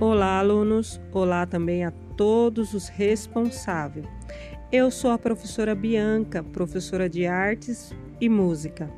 Olá, alunos! Olá também a todos os responsáveis. Eu sou a professora Bianca, professora de artes e música.